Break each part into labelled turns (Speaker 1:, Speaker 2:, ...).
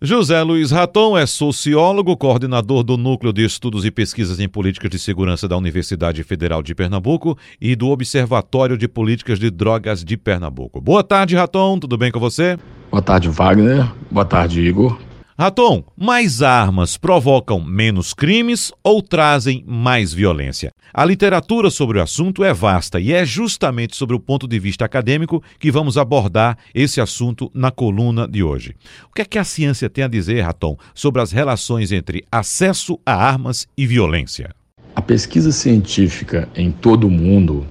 Speaker 1: José Luiz Raton é sociólogo, coordenador do Núcleo de Estudos e Pesquisas em Políticas de Segurança da Universidade Federal de Pernambuco e do Observatório de Políticas de Drogas de Pernambuco. Boa tarde, Raton, tudo bem com você?
Speaker 2: Boa tarde, Wagner. Boa tarde, Igor.
Speaker 1: Raton, mais armas provocam menos crimes ou trazem mais violência? A literatura sobre o assunto é vasta e é justamente sobre o ponto de vista acadêmico que vamos abordar esse assunto na coluna de hoje. O que é que a ciência tem a dizer, Raton, sobre as relações entre acesso a armas e violência?
Speaker 2: A pesquisa científica em todo o mundo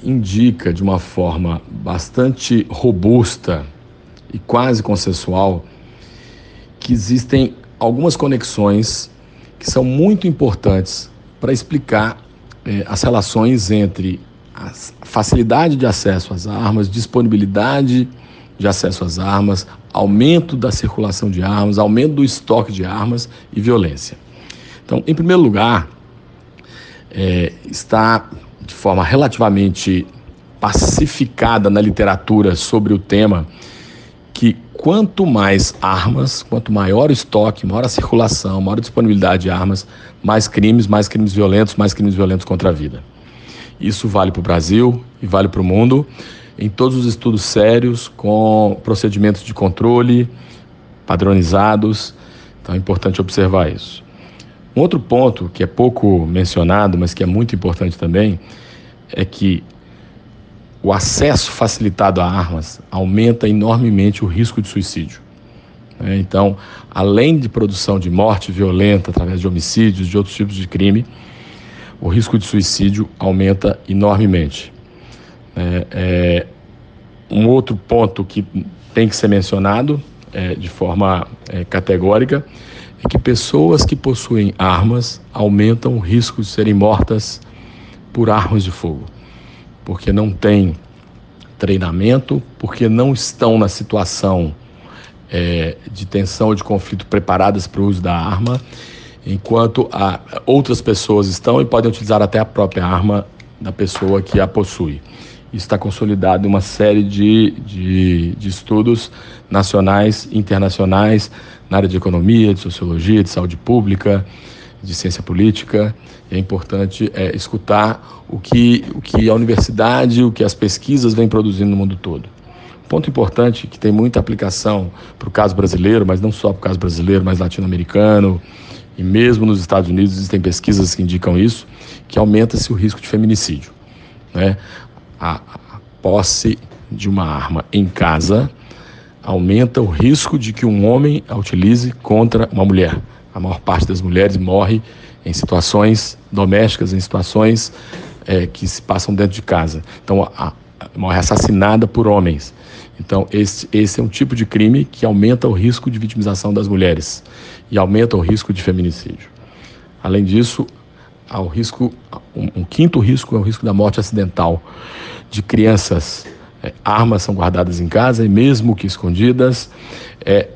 Speaker 2: indica de uma forma bastante robusta e quase consensual que existem algumas conexões que são muito importantes para explicar eh, as relações entre a facilidade de acesso às armas, disponibilidade de acesso às armas, aumento da circulação de armas, aumento do estoque de armas e violência. Então, em primeiro lugar, eh, está de forma relativamente pacificada na literatura sobre o tema que quanto mais armas, quanto maior o estoque, maior a circulação, maior a disponibilidade de armas, mais crimes, mais crimes violentos, mais crimes violentos contra a vida. Isso vale para o Brasil e vale para o mundo, em todos os estudos sérios, com procedimentos de controle padronizados. Então é importante observar isso. Um outro ponto que é pouco mencionado, mas que é muito importante também, é que o acesso facilitado a armas aumenta enormemente o risco de suicídio. Né? Então, além de produção de morte violenta através de homicídios, de outros tipos de crime, o risco de suicídio aumenta enormemente. É, é, um outro ponto que tem que ser mencionado é, de forma categórica é que pessoas que possuem armas aumentam o risco de serem mortas por armas de fogo porque não têm treinamento, porque não estão na situação é, de tensão ou de conflito preparadas para o uso da arma, enquanto a, outras pessoas estão e podem utilizar até a própria arma da pessoa que a possui. Isso está consolidado em uma série de, de, de estudos nacionais e internacionais na área de economia, de sociologia, de saúde pública, de ciência política. É importante é, escutar o que, o que a universidade, o que as pesquisas vêm produzindo no mundo todo. Ponto importante que tem muita aplicação para o caso brasileiro, mas não só para o caso brasileiro, mas latino-americano e mesmo nos Estados Unidos existem pesquisas que indicam isso, que aumenta-se o risco de feminicídio. Né? A, a posse de uma arma em casa aumenta o risco de que um homem a utilize contra uma mulher. A maior parte das mulheres morre em situações domésticas, em situações é, que se passam dentro de casa. Então, a, a, morre assassinada por homens. Então, esse, esse é um tipo de crime que aumenta o risco de vitimização das mulheres e aumenta o risco de feminicídio. Além disso, há o risco, um, um quinto risco é o risco da morte acidental de crianças. É, armas são guardadas em casa e mesmo que escondidas, é,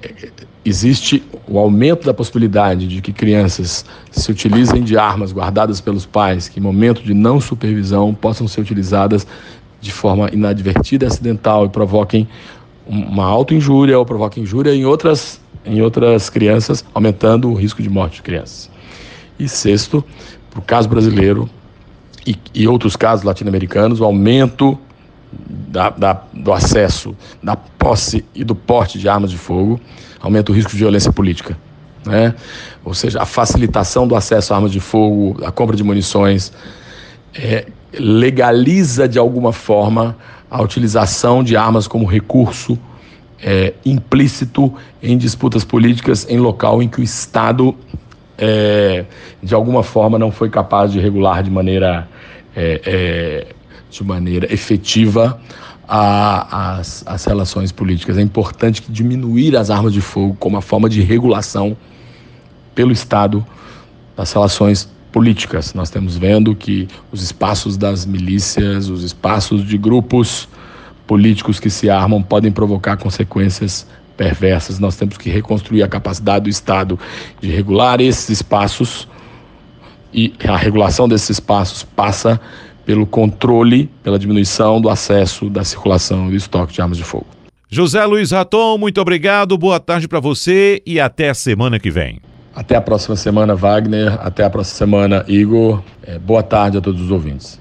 Speaker 2: existe o aumento da possibilidade de que crianças se utilizem de armas guardadas pelos pais, que em momento de não supervisão possam ser utilizadas de forma inadvertida acidental e provoquem uma auto-injúria ou provoquem injúria em outras, em outras crianças, aumentando o risco de morte de crianças. E sexto, para o caso brasileiro e, e outros casos latino-americanos, o aumento da, da, do acesso, da posse e do porte de armas de fogo, aumenta o risco de violência política. Né? Ou seja, a facilitação do acesso a armas de fogo, a compra de munições, é, legaliza de alguma forma a utilização de armas como recurso é, implícito em disputas políticas em local em que o Estado, é, de alguma forma, não foi capaz de regular de maneira, é, é, de maneira efetiva a, as, as relações políticas. É importante diminuir as armas de fogo como uma forma de regulação pelo Estado das relações políticas. Nós estamos vendo que os espaços das milícias, os espaços de grupos políticos que se armam podem provocar consequências perversas. Nós temos que reconstruir a capacidade do Estado de regular esses espaços e a regulação desses espaços passa pelo controle, pela diminuição do acesso, da circulação e do estoque de armas de fogo.
Speaker 1: José Luiz Raton, muito obrigado, boa tarde para você e até a semana que vem.
Speaker 2: Até a próxima semana, Wagner. Até a próxima semana, Igor. É, boa tarde a todos os ouvintes.